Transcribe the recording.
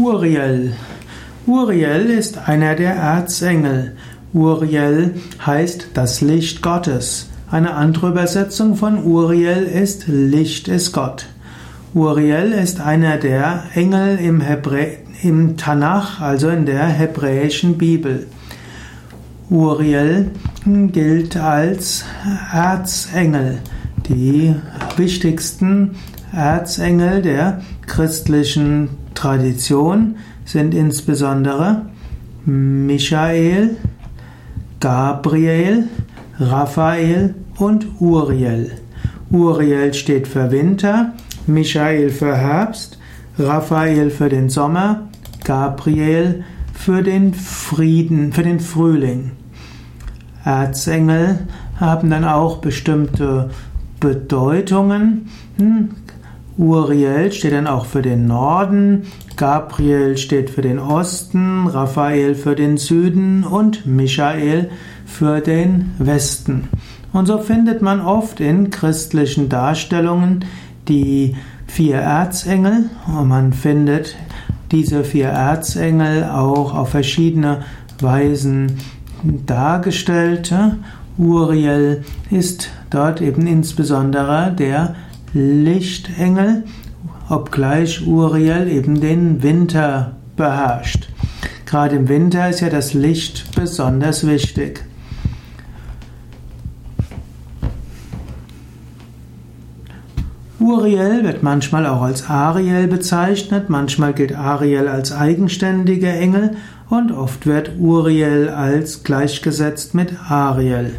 Uriel. Uriel ist einer der Erzengel. Uriel heißt das Licht Gottes. Eine andere Übersetzung von Uriel ist Licht ist Gott. Uriel ist einer der Engel im, Hebrä im Tanach, also in der hebräischen Bibel. Uriel gilt als Erzengel. Die wichtigsten Erzengel der christlichen Tradition sind insbesondere Michael, Gabriel, Raphael und Uriel. Uriel steht für Winter, Michael für Herbst, Raphael für den Sommer, Gabriel für den Frieden, für den Frühling. Erzengel haben dann auch bestimmte Bedeutungen. Uriel steht dann auch für den Norden, Gabriel steht für den Osten, Raphael für den Süden und Michael für den Westen. Und so findet man oft in christlichen Darstellungen die vier Erzengel und man findet diese vier Erzengel auch auf verschiedene Weisen dargestellt. Uriel ist dort eben insbesondere der Lichtengel, obgleich Uriel eben den Winter beherrscht. Gerade im Winter ist ja das Licht besonders wichtig. Uriel wird manchmal auch als Ariel bezeichnet, manchmal gilt Ariel als eigenständiger Engel und oft wird Uriel als gleichgesetzt mit Ariel.